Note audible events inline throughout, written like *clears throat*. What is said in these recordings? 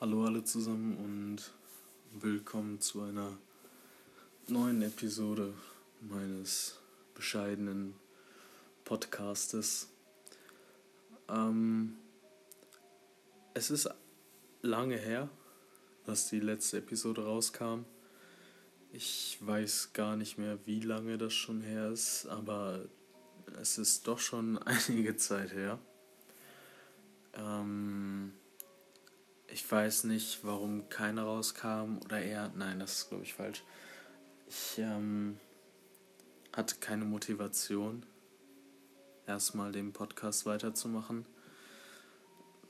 Hallo alle zusammen und willkommen zu einer neuen Episode meines bescheidenen Podcastes. Ähm, es ist lange her, dass die letzte Episode rauskam. Ich weiß gar nicht mehr, wie lange das schon her ist, aber es ist doch schon *laughs* einige Zeit her. Ähm, ich weiß nicht, warum keine rauskam oder eher, nein, das ist glaube ich falsch. Ich ähm, hatte keine Motivation, erstmal den Podcast weiterzumachen.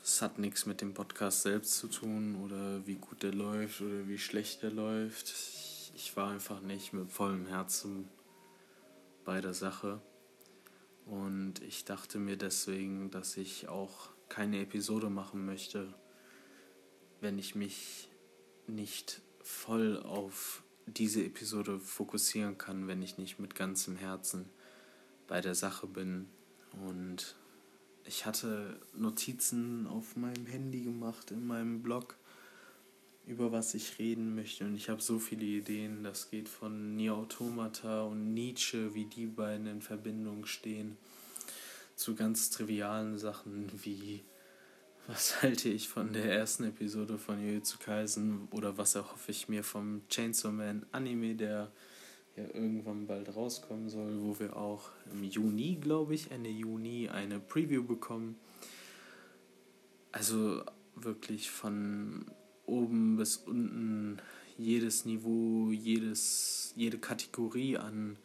Es hat nichts mit dem Podcast selbst zu tun oder wie gut der läuft oder wie schlecht der läuft. Ich, ich war einfach nicht mit vollem Herzen bei der Sache. Und ich dachte mir deswegen, dass ich auch keine Episode machen möchte wenn ich mich nicht voll auf diese Episode fokussieren kann, wenn ich nicht mit ganzem Herzen bei der Sache bin. Und ich hatte Notizen auf meinem Handy gemacht, in meinem Blog, über was ich reden möchte. Und ich habe so viele Ideen. Das geht von Nier Automata und Nietzsche, wie die beiden in Verbindung stehen, zu ganz trivialen Sachen wie was *laughs* halte ich von der ersten Episode von Jujutsu Kaisen oder was erhoffe ich mir vom Chainsaw Man Anime, der ja irgendwann bald rauskommen soll, wo wir auch im Juni, glaube ich, Ende Juni eine Preview bekommen. Also wirklich von oben bis unten jedes Niveau, jedes, jede Kategorie an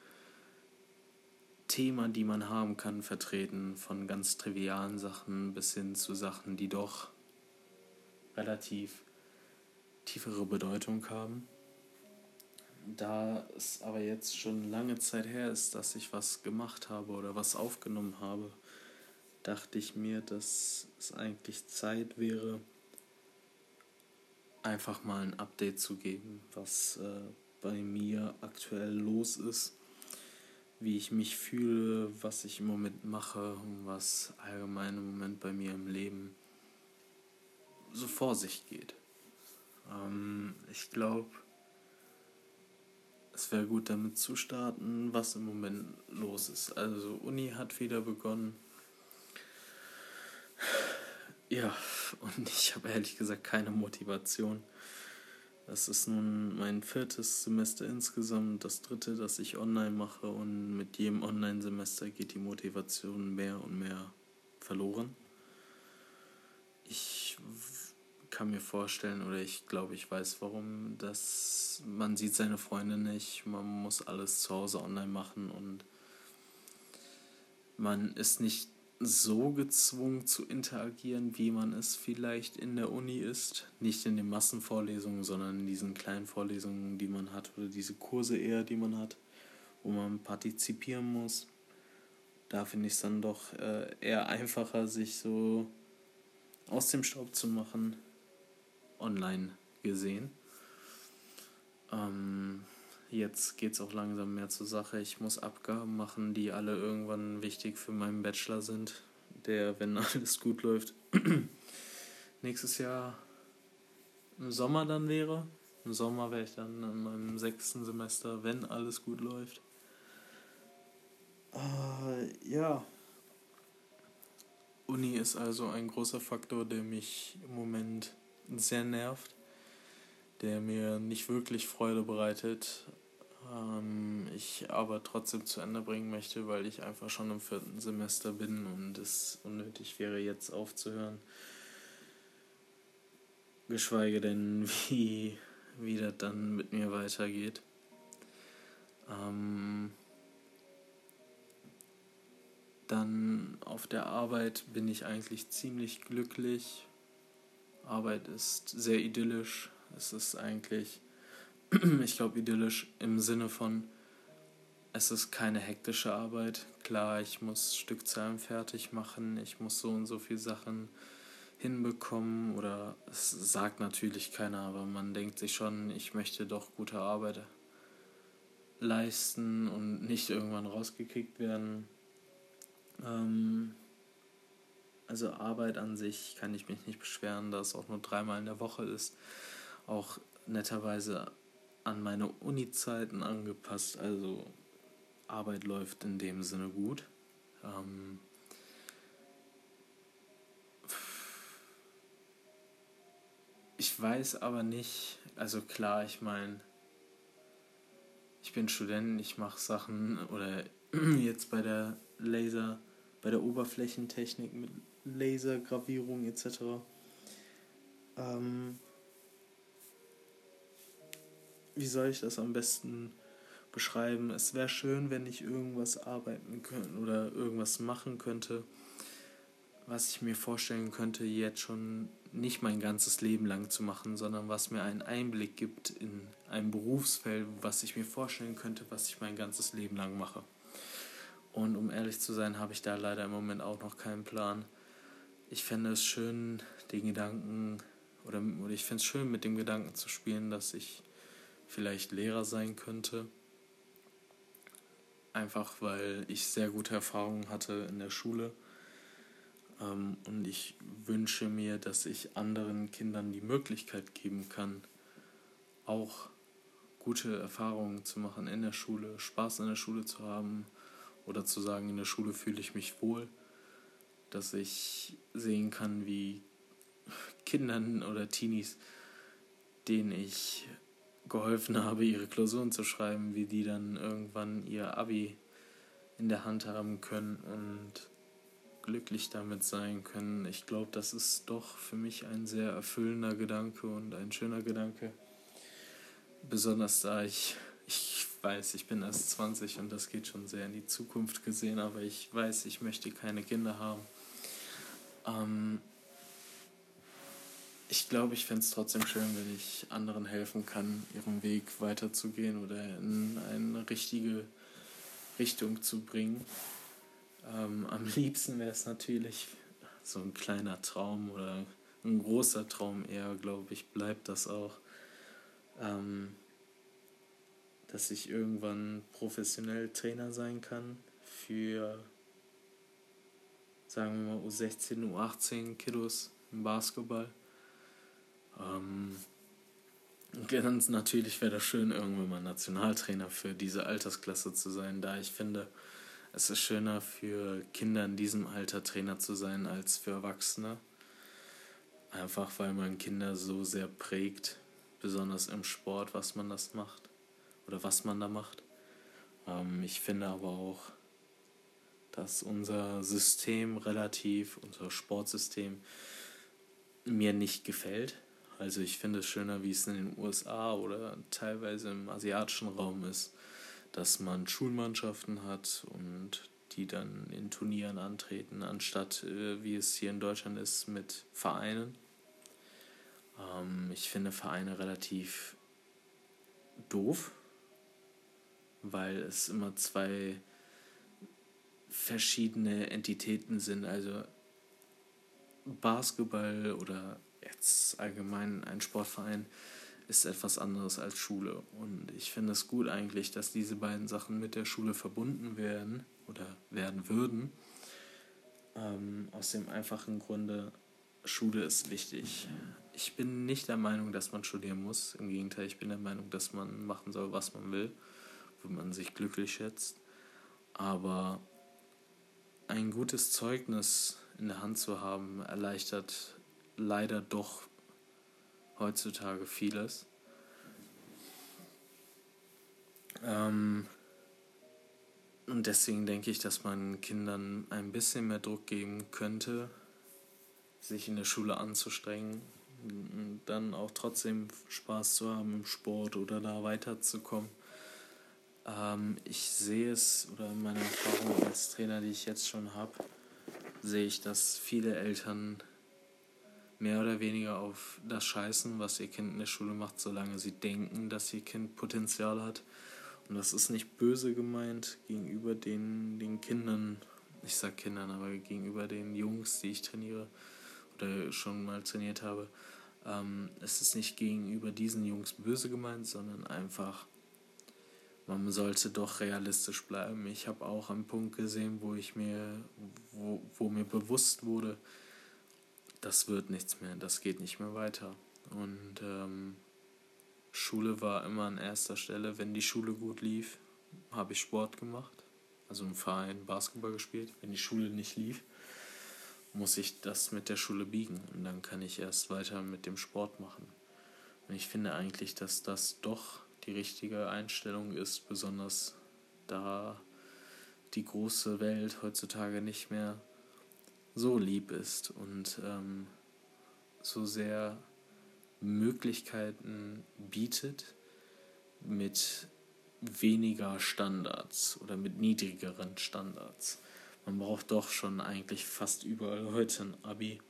Thema, die man haben kann, vertreten. Von ganz trivialen Sachen bis hin zu Sachen, die doch relativ tiefere Bedeutung haben. Da es aber jetzt schon lange Zeit her ist, dass ich was gemacht habe oder was aufgenommen habe, dachte ich mir, dass es eigentlich Zeit wäre, einfach mal ein Update zu geben, was äh, bei mir aktuell los ist wie ich mich fühle, was ich im Moment mache und was allgemein im Moment bei mir im Leben so vor sich geht. Ähm, ich glaube, es wäre gut damit zu starten, was im Moment los ist. Also Uni hat wieder begonnen. Ja, und ich habe ehrlich gesagt keine Motivation das ist nun mein viertes Semester insgesamt, das dritte, das ich online mache und mit jedem Online-Semester geht die Motivation mehr und mehr verloren. Ich kann mir vorstellen oder ich glaube, ich weiß warum, dass man sieht seine Freunde nicht, man muss alles zu Hause online machen und man ist nicht so gezwungen zu interagieren, wie man es vielleicht in der Uni ist. Nicht in den Massenvorlesungen, sondern in diesen kleinen Vorlesungen, die man hat, oder diese Kurse eher, die man hat, wo man partizipieren muss. Da finde ich es dann doch äh, eher einfacher, sich so aus dem Staub zu machen, online gesehen. Ähm, jetzt geht es auch langsam mehr zur Sache. Ich muss Abgaben machen, die alle irgendwann wichtig für meinen Bachelor sind, der, wenn *laughs* alles gut läuft, *clears throat* nächstes Jahr im Sommer dann wäre. Im Sommer wäre ich dann in meinem sechsten Semester, wenn alles gut läuft. Äh, ja. Uni ist also ein großer Faktor, der mich im Moment sehr nervt, der mir nicht wirklich Freude bereitet, ähm, ich aber trotzdem zu Ende bringen möchte, weil ich einfach schon im vierten Semester bin und es unnötig wäre, jetzt aufzuhören. Geschweige denn, *laughs* wie, wie das dann mit mir weitergeht. Ähm, dann auf der Arbeit bin ich eigentlich ziemlich glücklich. Arbeit ist sehr idyllisch. Es ist eigentlich *clears throat* ich glaube, idyllisch im Sinne von, es ist keine hektische Arbeit. Klar, ich muss Stückzahlen fertig machen, ich muss so und so viele Sachen hinbekommen oder es sagt natürlich keiner, aber man denkt sich schon, ich möchte doch gute Arbeit leisten und nicht irgendwann rausgekickt werden. Ähm also Arbeit an sich kann ich mich nicht beschweren, da es auch nur dreimal in der Woche ist. Auch netterweise an meine Uni-Zeiten angepasst. Also Arbeit läuft in dem Sinne gut. Ähm ich weiß aber nicht, also klar, ich meine, ich bin Student, ich mache Sachen oder *clears throat* jetzt bei der Laser, bei der Oberflächentechnik mit Lasergravierung etc. Ähm, wie soll ich das am besten beschreiben? Es wäre schön, wenn ich irgendwas arbeiten könnte oder irgendwas machen könnte, was ich mir vorstellen könnte, jetzt schon nicht mein ganzes Leben lang zu machen, sondern was mir einen Einblick gibt in ein Berufsfeld, was ich mir vorstellen könnte, was ich mein ganzes Leben lang mache. Und um ehrlich zu sein, habe ich da leider im Moment auch noch keinen Plan. Ich fände es schön, den Gedanken, oder, oder ich finde es schön, mit dem Gedanken zu spielen, dass ich vielleicht Lehrer sein könnte. Einfach weil ich sehr gute Erfahrungen hatte in der Schule. Ähm, und ich wünsche mir, dass ich anderen Kindern die Möglichkeit geben kann, auch gute Erfahrungen zu machen in der Schule, Spaß in der Schule zu haben oder zu sagen, in der Schule fühle ich mich wohl, dass ich sehen kann, wie Kindern oder Teenies, denen ich geholfen habe, ihre Klausuren zu schreiben, wie die dann irgendwann ihr Abi in der Hand haben können und glücklich damit sein können. Ich glaube, das ist doch für mich ein sehr erfüllender Gedanke und ein schöner Gedanke. Besonders da ich, ich weiß, ich bin erst 20 und das geht schon sehr in die Zukunft gesehen, aber ich weiß, ich möchte keine Kinder haben. Ähm, ich glaube, ich fände es trotzdem schön, wenn ich anderen helfen kann, ihren Weg weiterzugehen oder in eine richtige Richtung zu bringen. Ähm, am liebsten wäre es natürlich so ein kleiner Traum oder ein großer Traum eher, glaube ich, bleibt das auch, ähm, dass ich irgendwann professionell Trainer sein kann für, sagen wir mal, U16, U18 Kiddos im Basketball. Ähm, ganz natürlich wäre das schön, irgendwann mal Nationaltrainer für diese Altersklasse zu sein, da ich finde, es ist schöner für Kinder in diesem Alter Trainer zu sein als für Erwachsene. Einfach weil man Kinder so sehr prägt, besonders im Sport, was man das macht oder was man da macht. Ähm, ich finde aber auch, dass unser System relativ, unser Sportsystem mir nicht gefällt. Also ich finde es schöner, wie es in den USA oder teilweise im asiatischen Raum ist, dass man Schulmannschaften hat und die dann in Turnieren antreten, anstatt äh, wie es hier in Deutschland ist mit Vereinen. Ähm, ich finde Vereine relativ doof, weil es immer zwei verschiedene Entitäten sind. Also Basketball oder jetzt allgemein ein Sportverein ist etwas anderes als Schule. Und ich finde es gut eigentlich, dass diese beiden Sachen mit der Schule verbunden werden oder werden würden. Ähm, aus dem einfachen Grunde, Schule ist wichtig. Ich bin nicht der Meinung, dass man studieren muss. Im Gegenteil, ich bin der Meinung, dass man machen soll, was man will, wo man sich glücklich schätzt. Aber ein gutes Zeugnis in der Hand zu haben, erleichtert leider doch heutzutage vieles. Ähm, und deswegen denke ich, dass man Kindern ein bisschen mehr Druck geben könnte, sich in der Schule anzustrengen, dann auch trotzdem Spaß zu haben im Sport oder da weiterzukommen. Ähm, ich sehe es, oder in meiner Erfahrung als Trainer, die ich jetzt schon habe, sehe ich, dass viele Eltern mehr oder weniger auf das scheißen, was ihr Kind in der Schule macht, solange sie denken, dass ihr Kind Potenzial hat. Und das ist nicht böse gemeint gegenüber den, den Kindern, ich sag Kindern, aber gegenüber den Jungs, die ich trainiere oder schon mal trainiert habe. Ähm, es ist nicht gegenüber diesen Jungs böse gemeint, sondern einfach man sollte doch realistisch bleiben. Ich habe auch einen Punkt gesehen, wo ich mir, wo, wo mir bewusst wurde, das wird nichts mehr, das geht nicht mehr weiter. Und ähm, Schule war immer an erster Stelle. Wenn die Schule gut lief, habe ich Sport gemacht, also im Verein Basketball gespielt. Wenn die Schule nicht lief, muss ich das mit der Schule biegen und dann kann ich erst weiter mit dem Sport machen. Und ich finde eigentlich, dass das doch die richtige Einstellung ist, besonders da die große Welt heutzutage nicht mehr so lieb ist und ähm, so sehr Möglichkeiten bietet mit weniger Standards oder mit niedrigeren Standards. Man braucht doch schon eigentlich fast überall heute ein Abi,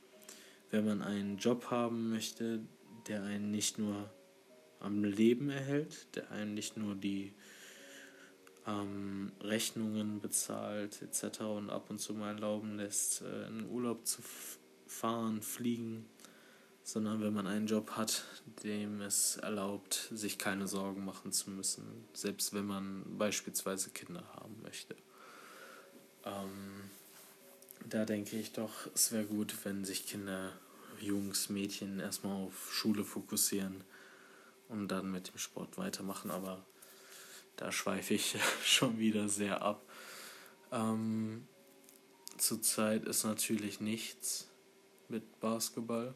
wenn man einen Job haben möchte, der einen nicht nur am Leben erhält, der einem nicht nur die ähm, Rechnungen bezahlt etc. und ab und zu mal erlauben lässt, äh, in Urlaub zu fahren, fliegen, sondern wenn man einen Job hat, dem es erlaubt, sich keine Sorgen machen zu müssen, selbst wenn man beispielsweise Kinder haben möchte. Ähm, da denke ich doch, es wäre gut, wenn sich Kinder, Jungs, Mädchen erstmal auf Schule fokussieren und dann mit dem Sport weitermachen, aber da schweife ich *laughs* schon wieder sehr ab. Ähm, zurzeit ist natürlich nichts mit Basketball.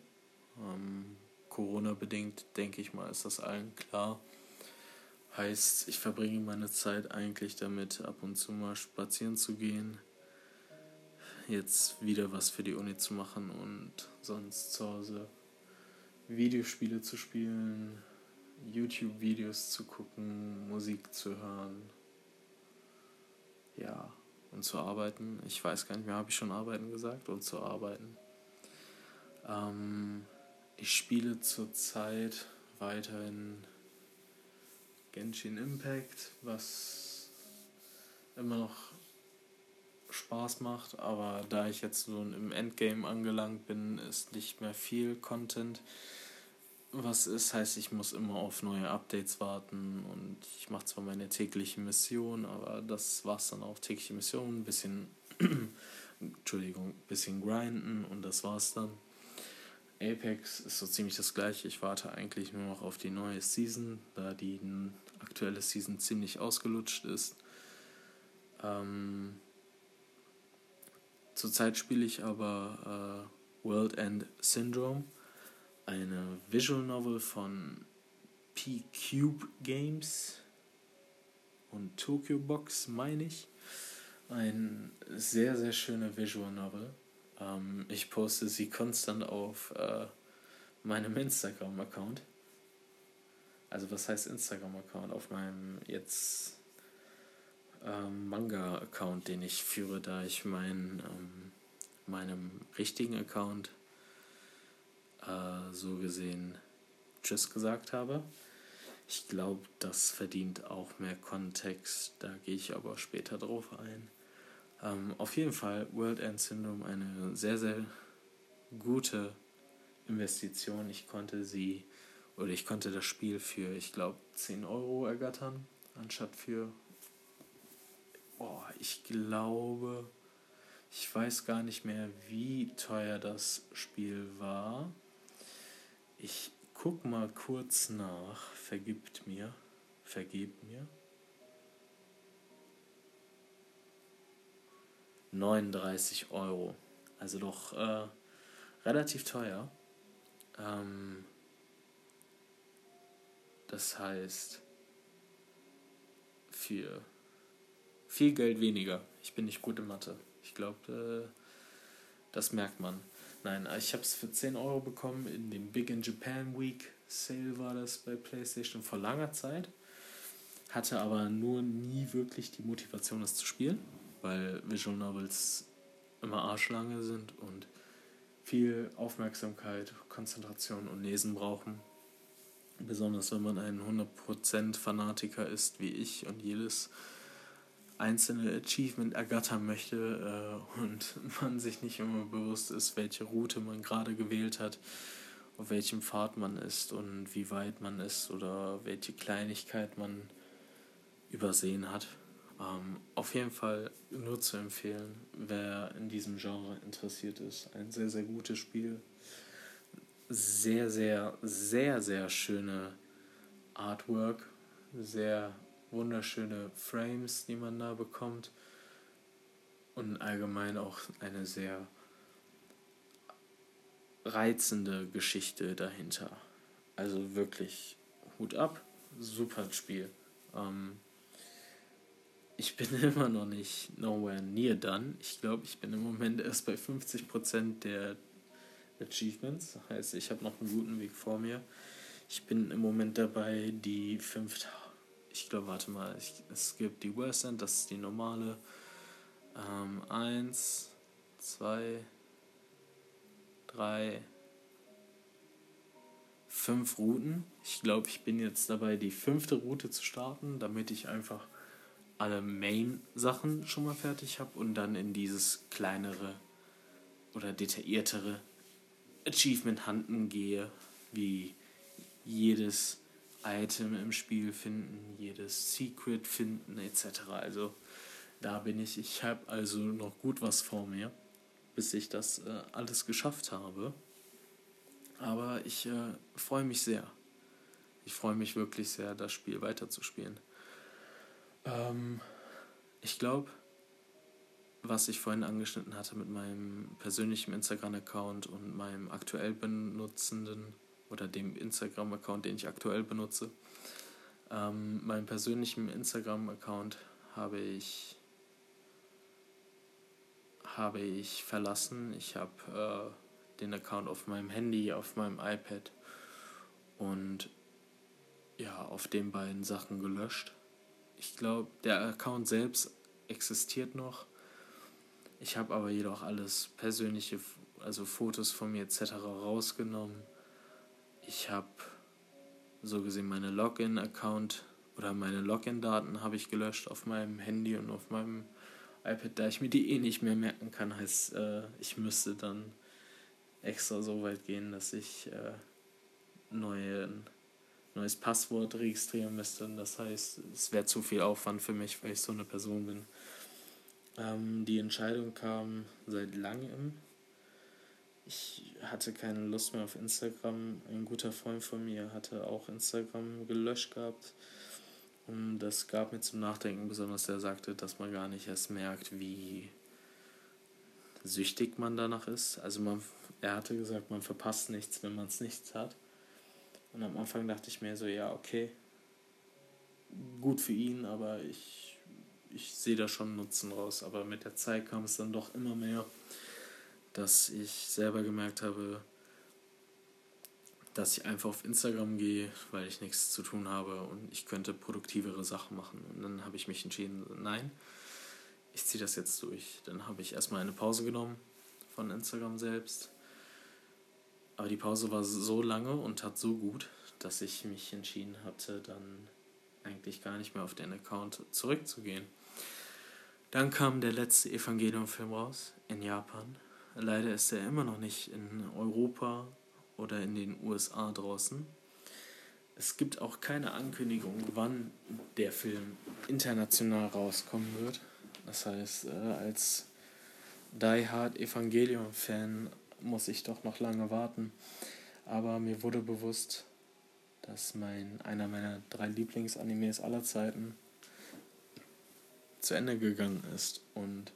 Ähm, Corona-bedingt, denke ich mal, ist das allen klar. Heißt, ich verbringe meine Zeit eigentlich damit, ab und zu mal spazieren zu gehen, jetzt wieder was für die Uni zu machen und sonst zu Hause Videospiele zu spielen, YouTube-Videos zu gucken, Musik zu hören. Ja, und zu arbeiten. Ich weiß gar nicht mehr, habe ich schon arbeiten gesagt? Und zu arbeiten. Ähm, ich spiele zurzeit weiterhin Genshin Impact, was immer noch Spaß macht, aber da ich jetzt so im Endgame angelangt bin, ist nicht mehr viel Content was ist, heißt, ich muss immer auf neue Updates warten und ich mache zwar meine tägliche Mission, aber das war's dann auch. Tägliche Mission, ein bisschen, *clears throat* Entschuldigung, bisschen grinden und das war's dann. Apex ist so ziemlich das gleiche. Ich warte eigentlich nur noch auf die neue Season, da die aktuelle Season ziemlich ausgelutscht ist. Ähm, zurzeit spiele ich aber äh, World End Syndrome eine Visual Novel von P-Cube Games und Tokyo Box, meine ich. Ein sehr, sehr schöne Visual Novel. Ähm, ich poste sie konstant auf äh, meinem Instagram-Account. Also was heißt Instagram-Account? Auf meinem jetzt ähm, Manga-Account, den ich führe, da ich mein, ähm, meinem richtigen Account äh, so gesehen Tschüss gesagt habe. Ich glaube, das verdient auch mehr Kontext, da gehe ich aber später drauf ein. Ähm, auf jeden Fall World End Syndrome eine sehr, sehr gute Investition. Ich konnte sie oder ich konnte das Spiel für, ich glaube, 10 Euro ergattern, anstatt für, oh, ich glaube, ich weiß gar nicht mehr, wie teuer das Spiel war. Ich guck mal kurz nach. Vergibt mir. Vergebt mir. 39 Euro. Also doch äh, relativ teuer. Ähm, das heißt, für viel Geld weniger. Ich bin nicht gut in Mathe. Ich glaube, äh, das merkt man. Nein, ich habe es für 10 Euro bekommen in dem Big in Japan Week Sale war das bei PlayStation vor langer Zeit. Hatte aber nur nie wirklich die Motivation, das zu spielen, weil Visual Novels immer arschlange sind und viel Aufmerksamkeit, Konzentration und Lesen brauchen. Besonders wenn man ein 100% Fanatiker ist wie ich und jedes einzelne Achievement ergattern möchte äh, und *laughs* man sich nicht immer bewusst ist, welche Route man gerade gewählt hat, auf welchem Pfad man ist und wie weit man ist oder welche Kleinigkeit man übersehen hat. Ähm, auf jeden Fall nur zu empfehlen, wer in diesem Genre interessiert ist. Ein sehr, sehr gutes Spiel. Sehr, sehr, sehr, sehr schöne Artwork. Sehr wunderschöne Frames, die man da bekommt. Und allgemein auch eine sehr reizende Geschichte dahinter. Also wirklich Hut ab, super Spiel. Ähm, ich bin *laughs* immer noch nicht nowhere near done. Ich glaube, ich bin im Moment erst bei 50% der Achievements. Das heißt, ich habe noch einen guten Weg vor mir. Ich bin im Moment dabei, die fünf. Ich glaube, warte mal, ich, es gibt die Worst End, das ist die normale. Ähm, eins, zwei, drei, fünf Routen. Ich glaube, ich bin jetzt dabei, die fünfte Route zu starten, damit ich einfach alle Main-Sachen schon mal fertig habe und dann in dieses kleinere oder detailliertere Achievement-Handen gehe, wie jedes Item im Spiel finden, jedes Secret finden etc. Also da bin ich. Ich habe also noch gut was vor mir, bis ich das äh, alles geschafft habe. Aber ich äh, freue mich sehr. Ich freue mich wirklich sehr, das Spiel weiterzuspielen. Ähm, ich glaube, was ich vorhin angeschnitten hatte mit meinem persönlichen Instagram-Account und meinem aktuell benutzenden oder dem Instagram-Account, den ich aktuell benutze. Ähm, meinen persönlichen Instagram-Account habe ich habe ich verlassen. Ich habe äh, den Account auf meinem Handy, auf meinem iPad und ja, auf den beiden Sachen gelöscht. Ich glaube, der Account selbst existiert noch. Ich habe aber jedoch alles persönliche, also Fotos von mir etc. rausgenommen. Ich habe so gesehen meine Login-Account oder meine Login-Daten habe ich gelöscht auf meinem Handy und auf meinem iPad, da ich mir die eh nicht mehr merken kann, heißt, äh, ich müsste dann extra so weit gehen, dass ich äh, neue, neues Passwort registrieren müsste. Und das heißt, es wäre zu viel Aufwand für mich, weil ich so eine Person bin. Ähm, die Entscheidung kam seit langem. Ich hatte keine Lust mehr auf Instagram. Ein guter Freund von mir hatte auch Instagram gelöscht gehabt. Und das gab mir zum Nachdenken, besonders er sagte, dass man gar nicht erst merkt, wie süchtig man danach ist. Also man, er hatte gesagt, man verpasst nichts, wenn man es nichts hat. Und am Anfang dachte ich mir so, ja, okay, gut für ihn, aber ich, ich sehe da schon Nutzen raus. Aber mit der Zeit kam es dann doch immer mehr, dass ich selber gemerkt habe, dass ich einfach auf Instagram gehe, weil ich nichts zu tun habe und ich könnte produktivere Sachen machen. Und dann habe ich mich entschieden, nein, ich ziehe das jetzt durch. Dann habe ich erstmal eine Pause genommen von Instagram selbst. Aber die Pause war so lange und tat so gut, dass ich mich entschieden hatte, dann eigentlich gar nicht mehr auf den Account zurückzugehen. Dann kam der letzte Evangelium-Film raus in Japan. Leider ist er immer noch nicht in Europa oder in den USA draußen. Es gibt auch keine Ankündigung, wann der Film international rauskommen wird. Das heißt, äh, als Die Hard Evangelion-Fan muss ich doch noch lange warten. Aber mir wurde bewusst, dass mein, einer meiner drei Lieblingsanimes aller Zeiten zu Ende gegangen ist. Und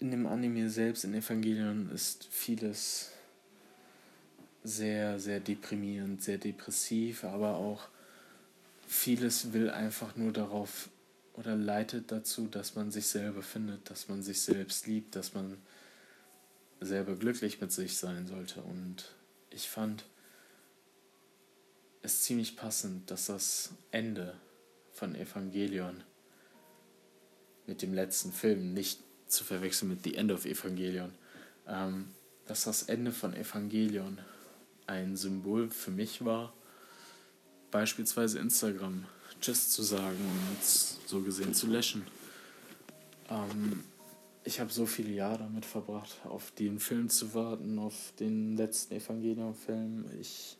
in dem Anime selbst, in Evangelion, ist vieles sehr, sehr deprimierend, sehr depressiv, aber auch vieles will einfach nur darauf oder leitet dazu, dass man sich selber findet, dass man sich selbst liebt, dass man selber glücklich mit sich sein sollte. Und ich fand es ziemlich passend, dass das Ende von Evangelion mit dem letzten Film nicht zu verwechseln mit The End of Evangelion, ähm, dass das Ende von Evangelion ein Symbol für mich war, beispielsweise Instagram Tschüss zu sagen und so gesehen zu löschen. Ähm, ich habe so viele Jahre damit verbracht, auf den Film zu warten, auf den letzten Evangelion-Film. Ich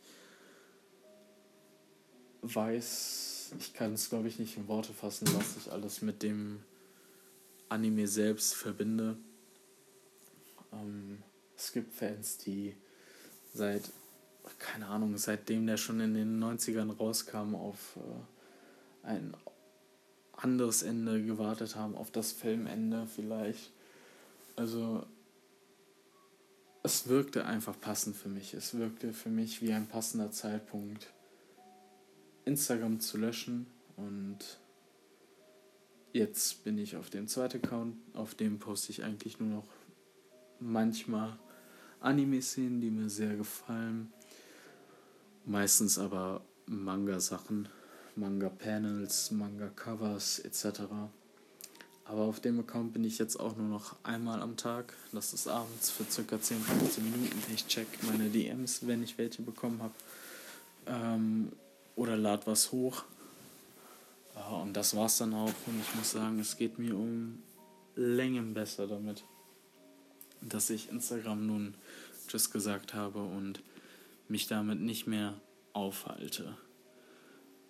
weiß, ich kann es glaube ich nicht in Worte fassen, was ich alles mit dem Anime selbst verbinde. Ähm, es gibt Fans, die seit, keine Ahnung, seitdem der schon in den 90ern rauskam, auf äh, ein anderes Ende gewartet haben, auf das Filmende vielleicht. Also es wirkte einfach passend für mich. Es wirkte für mich wie ein passender Zeitpunkt, Instagram zu löschen. Und jetzt bin ich auf dem zweiten Account, auf dem poste ich eigentlich nur noch manchmal Anime-Szenen, die mir sehr gefallen. Meistens aber Manga-Sachen, Manga-Panels, Manga-Covers etc. Aber auf dem Account bin ich jetzt auch nur noch einmal am Tag. Das ist abends für circa 10, 15 Minuten. Ich check meine DMs, wenn ich welche bekommen habe. Ähm, oder lad was hoch. Ja, und das war's dann auch. Und ich muss sagen, es geht mir um Längen besser damit, dass ich Instagram nun Tschüss gesagt habe und mich damit nicht mehr aufhalte.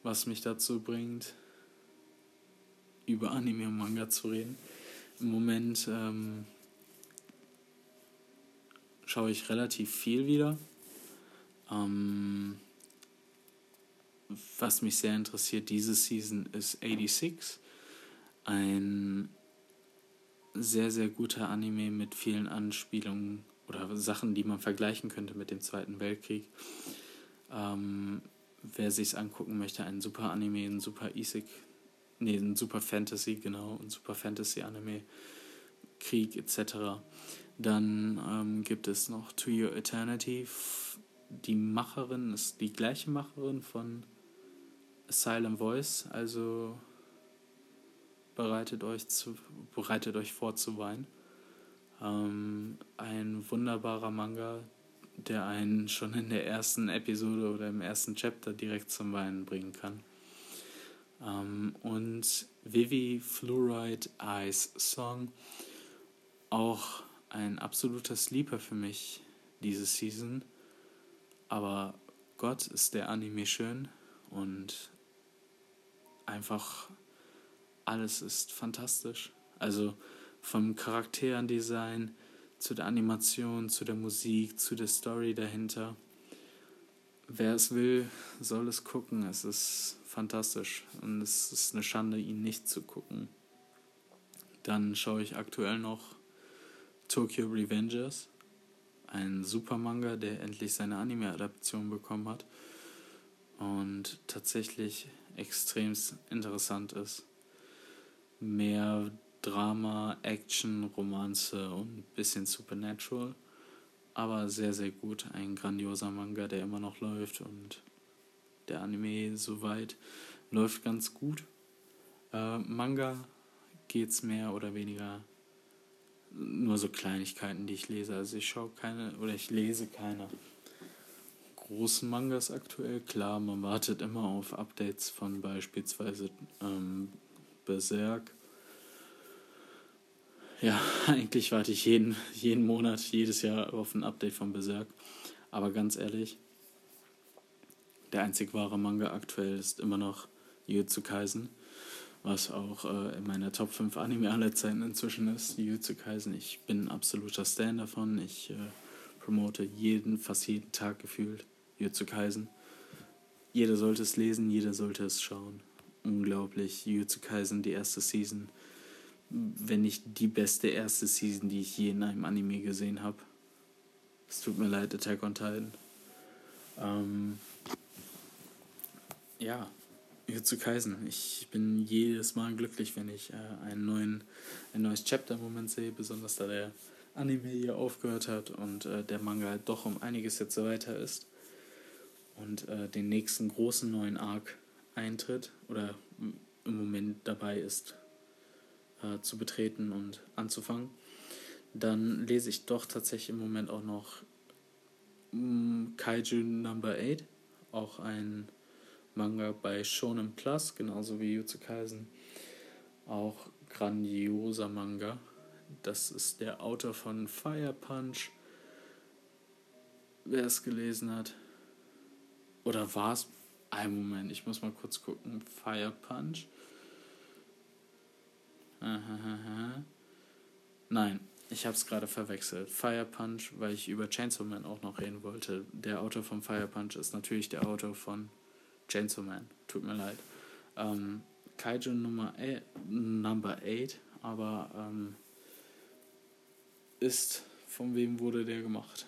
Was mich dazu bringt, über Anime und Manga zu reden. Im Moment ähm, schaue ich relativ viel wieder. Ähm, was mich sehr interessiert diese Season ist 86. Ein sehr, sehr guter Anime mit vielen Anspielungen oder Sachen, die man vergleichen könnte mit dem Zweiten Weltkrieg. Ähm, wer sich's angucken möchte, ein super Anime, ein super Isik nee, ein Super Fantasy, genau, ein Super Fantasy Anime, Krieg etc. Dann ähm, gibt es noch To Your Eternity. Die Macherin ist die gleiche Macherin von Asylum Voice, also bereitet euch, zu, bereitet euch vor zu weinen. Ähm, ein wunderbarer Manga, der einen schon in der ersten Episode oder im ersten Chapter direkt zum Weinen bringen kann. Ähm, und Vivi Fluoride Eyes Song, auch ein absoluter Sleeper für mich diese Season. Aber Gott ist der Anime schön und einfach alles ist fantastisch. Also vom Charakterendesign zu der Animation, zu der Musik, zu der Story dahinter. Wer es will, soll es gucken. Es ist fantastisch und es ist eine Schande, ihn nicht zu gucken. Dann schaue ich aktuell noch Tokyo Revengers, ein super Manga, der endlich seine Anime-Adaption bekommen hat und tatsächlich extrem interessant ist. Mehr Drama, Action, Romanze und ein bisschen Supernatural, aber sehr, sehr gut. Ein grandioser Manga, der immer noch läuft und der Anime soweit läuft ganz gut. Äh, Manga geht's mehr oder weniger nur so Kleinigkeiten, die ich lese. Also ich schaue keine oder ich lese keine großen Mangas aktuell. Klar, man wartet immer auf Updates von beispielsweise ähm, Berserk. Ja, *laughs* eigentlich warte ich jeden, jeden Monat, jedes Jahr auf ein Update von Berserk. Aber ganz ehrlich, der einzig wahre Manga aktuell ist immer noch Jujutsu Kaisen, was auch äh, in meiner Top 5 Anime aller Zeiten inzwischen ist. Jujutsu Kaisen, ich bin ein absoluter Stan davon. Ich äh, promote jeden, fast jeden Tag gefühlt Jujutsu Kaisen. Jeder sollte es lesen, jeder sollte es schauen. Unglaublich. Jujutsu Kaisen, die erste Season. Wenn nicht die beste erste Season, die ich je in einem Anime gesehen habe. Es tut mir leid, Attack on Titan. Ähm, ja, zu Kaisen. Ich bin jedes Mal glücklich, wenn ich äh, einen neuen, ein neues Chapter im Moment sehe, besonders da der Anime hier aufgehört hat und äh, der Manga halt doch um einiges jetzt so weiter ist und äh, den nächsten großen neuen Arc eintritt oder im Moment dabei ist äh, zu betreten und anzufangen, dann lese ich doch tatsächlich im Moment auch noch mm, Kaiju Number 8, auch ein Manga bei Shonen Plus, genauso wie Jutsu Kaisen. Auch grandioser Manga. Das ist der Autor von Fire Punch. Wer es gelesen hat. Oder war es? Ein Moment, ich muss mal kurz gucken. Fire Punch. Nein, ich habe es gerade verwechselt. Fire Punch, weil ich über Chainsaw Man auch noch reden wollte. Der Autor von Fire Punch ist natürlich der Autor von Chainsaw Man. Tut mir leid. Ähm, Kaiju Nummer 8, Number 8, aber ähm, ist, von wem wurde der gemacht?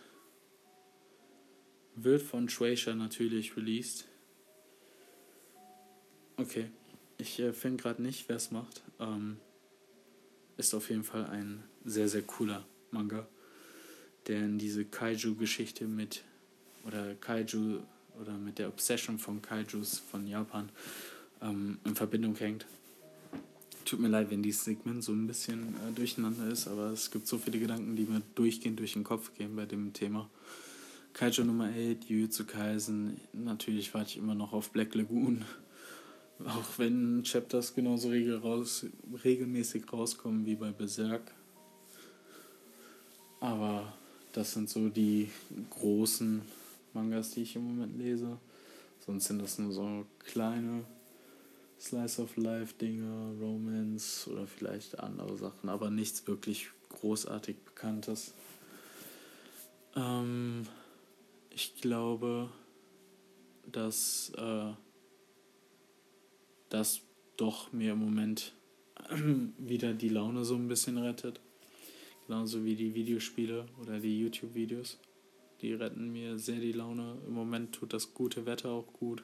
Wird von Shueisha natürlich released. Okay, ich äh, finde gerade nicht, wer es macht. Ähm, ist auf jeden Fall ein sehr, sehr cooler Manga, der in diese Kaiju-Geschichte mit, oder Kaiju, oder mit der Obsession von Kaijus von Japan ähm, in Verbindung hängt. Tut mir leid, wenn dieses Segment so ein bisschen äh, durcheinander ist, aber es gibt so viele Gedanken, die mir durchgehend durch den Kopf gehen bei dem Thema. Kaiju Nummer 8, Jujutsu Kaisen, natürlich warte ich immer noch auf Black Lagoon. *laughs* Auch wenn Chapters genauso regel raus, regelmäßig rauskommen wie bei Berserk. Aber das sind so die großen Mangas, die ich im Moment lese. Sonst sind das nur so kleine Slice of Life Dinge, Romance oder vielleicht andere Sachen, aber nichts wirklich großartig Bekanntes. Ähm, ich glaube, dass äh, das doch mir im Moment *clears throat* wieder die Laune so ein bisschen rettet. Genauso wie die Videospiele oder die YouTube-Videos. Die retten mir sehr die Laune. Im Moment tut das gute Wetter auch gut.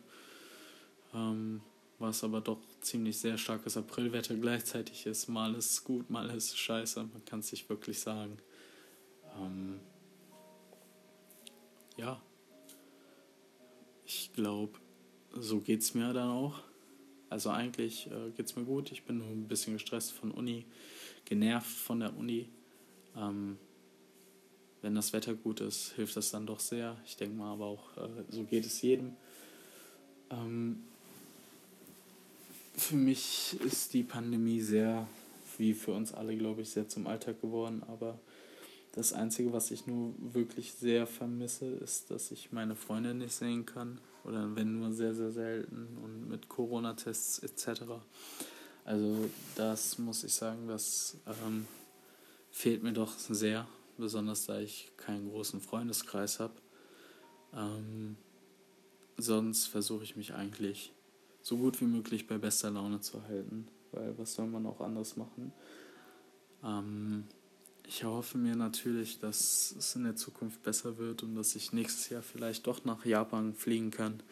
Ähm, was aber doch ziemlich sehr starkes Aprilwetter gleichzeitig ist. Mal ist es gut, mal ist es scheiße. Man kann es sich wirklich sagen. Ähm, ja. Ich glaube, so geht es mir dann auch. Also eigentlich äh, geht es mir gut. Ich bin nur ein bisschen gestresst von Uni, genervt von der Uni. Ähm, wenn das Wetter gut ist, hilft das dann doch sehr. Ich denke mal aber auch, äh, so geht es jedem. Ähm, für mich ist die Pandemie sehr, wie für uns alle, glaube ich, sehr zum Alltag geworden. Aber das Einzige, was ich nur wirklich sehr vermisse, ist, dass ich meine Freunde nicht sehen kann oder wenn nur sehr, sehr selten und mit Corona-Tests etc. Also das muss ich sagen, das ähm, fehlt mir doch sehr, besonders da ich keinen großen Freundeskreis habe. Ähm, sonst versuche ich mich eigentlich so gut wie möglich bei bester Laune zu halten, weil was soll man auch anders machen? Ähm, ich hoffe mir natürlich, dass es in der Zukunft besser wird und dass ich nächstes Jahr vielleicht doch nach Japan fliegen kann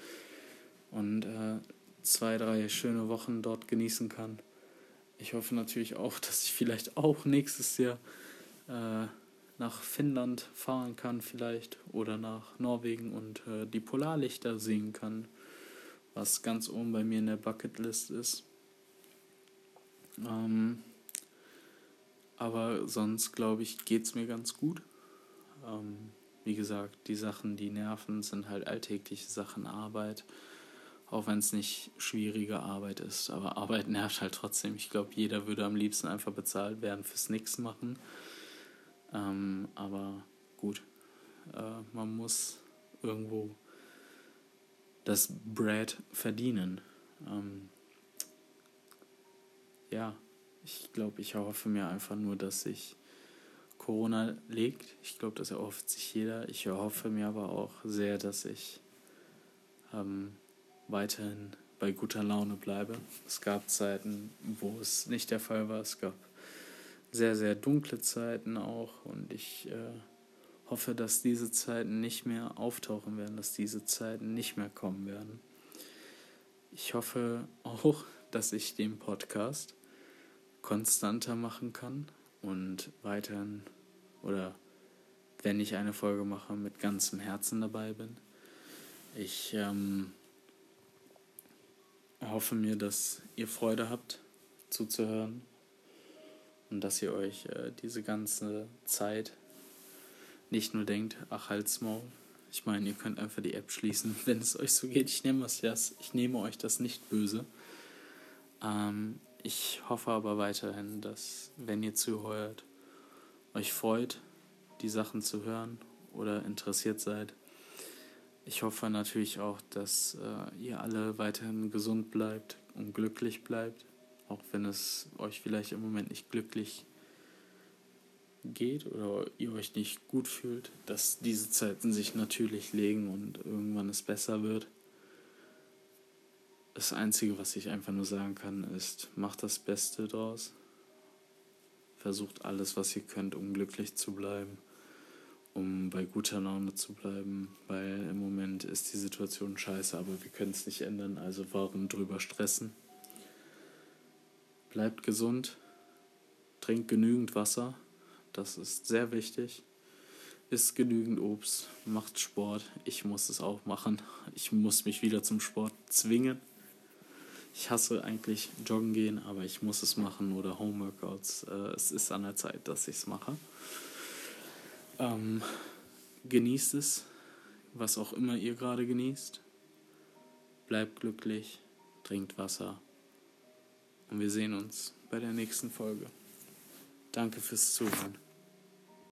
und äh, zwei, drei schöne Wochen dort genießen kann. Ich hoffe natürlich auch, *laughs* dass ich vielleicht auch nächstes Jahr äh, nach Finnland fahren kann vielleicht oder nach Norwegen und äh, die Polarlichter sehen kann, was ganz oben bei mir in der Bucketlist ist. Ähm, aber sonst, glaube ich, geht es mir ganz gut. Ähm, wie gesagt, die Sachen, die nerven, sind halt alltägliche Sachen, Arbeit. Auch wenn es nicht schwierige Arbeit ist. Aber Arbeit nervt halt trotzdem. Ich glaube, jeder würde am liebsten einfach bezahlt werden fürs Nix machen. Ähm, aber gut, äh, man muss irgendwo das Bread verdienen. Ähm, ja, ich glaube, ich hoffe mir einfach nur, dass sich Corona legt. Ich glaube, das erhofft sich jeder. Ich erhoffe mir aber auch sehr, dass ich ähm, weiterhin bei guter Laune bleibe. Es gab Zeiten, wo es nicht der Fall war. Es gab sehr, sehr dunkle Zeiten auch. Und ich äh, hoffe, dass diese Zeiten nicht mehr auftauchen werden, dass diese Zeiten nicht mehr kommen werden. Ich hoffe auch, dass ich den Podcast konstanter machen kann und weiterhin oder wenn ich eine Folge mache, mit ganzem Herzen dabei bin. Ich ähm, hoffe mir, dass ihr Freude habt zuzuhören und dass ihr euch äh, diese ganze Zeit nicht nur denkt, ach halt's Maul. Ich meine, ihr könnt einfach die App schließen, *laughs* wenn es euch so geht. Ich nehme, das, ich nehme euch das nicht böse. Ähm, ich hoffe aber weiterhin, dass, wenn ihr zuhört, euch freut, die Sachen zu hören oder interessiert seid, Ich hoffe natürlich auch, dass äh, ihr alle weiterhin gesund bleibt und glücklich bleibt, auch wenn es euch vielleicht im Moment nicht glücklich geht oder ihr euch nicht gut fühlt, dass diese Zeiten sich natürlich legen und irgendwann es besser wird. Das Einzige, was ich einfach nur sagen kann, ist, macht das Beste draus. Versucht alles, was ihr könnt, um glücklich zu bleiben um bei guter Laune zu bleiben, weil im Moment ist die Situation scheiße, aber wir können es nicht ändern, also warum drüber stressen? Bleibt gesund, trinkt genügend Wasser, das ist sehr wichtig. Isst genügend Obst, macht Sport. Ich muss es auch machen. Ich muss mich wieder zum Sport zwingen. Ich hasse eigentlich Joggen gehen, aber ich muss es machen oder Homeworkouts. Äh, es ist an der Zeit, dass ich es mache. Ähm, genießt es, was auch immer ihr gerade genießt. Bleibt glücklich, trinkt Wasser. Und wir sehen uns bei der nächsten Folge. Danke fürs Zuhören.